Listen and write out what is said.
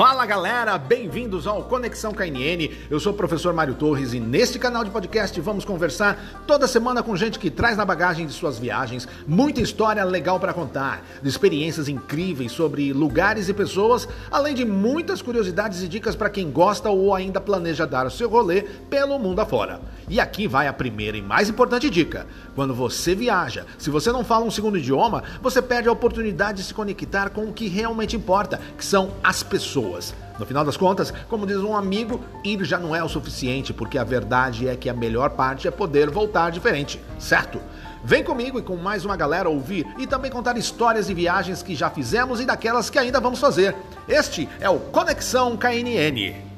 Fala galera, bem-vindos ao Conexão KNN. Eu sou o professor Mário Torres e neste canal de podcast vamos conversar toda semana com gente que traz na bagagem de suas viagens muita história legal para contar, de experiências incríveis sobre lugares e pessoas, além de muitas curiosidades e dicas para quem gosta ou ainda planeja dar o seu rolê pelo mundo afora. E aqui vai a primeira e mais importante dica. Quando você viaja, se você não fala um segundo idioma, você perde a oportunidade de se conectar com o que realmente importa, que são as pessoas. No final das contas, como diz um amigo, ir já não é o suficiente, porque a verdade é que a melhor parte é poder voltar diferente, certo? Vem comigo e com mais uma galera ouvir e também contar histórias e viagens que já fizemos e daquelas que ainda vamos fazer. Este é o Conexão KNN.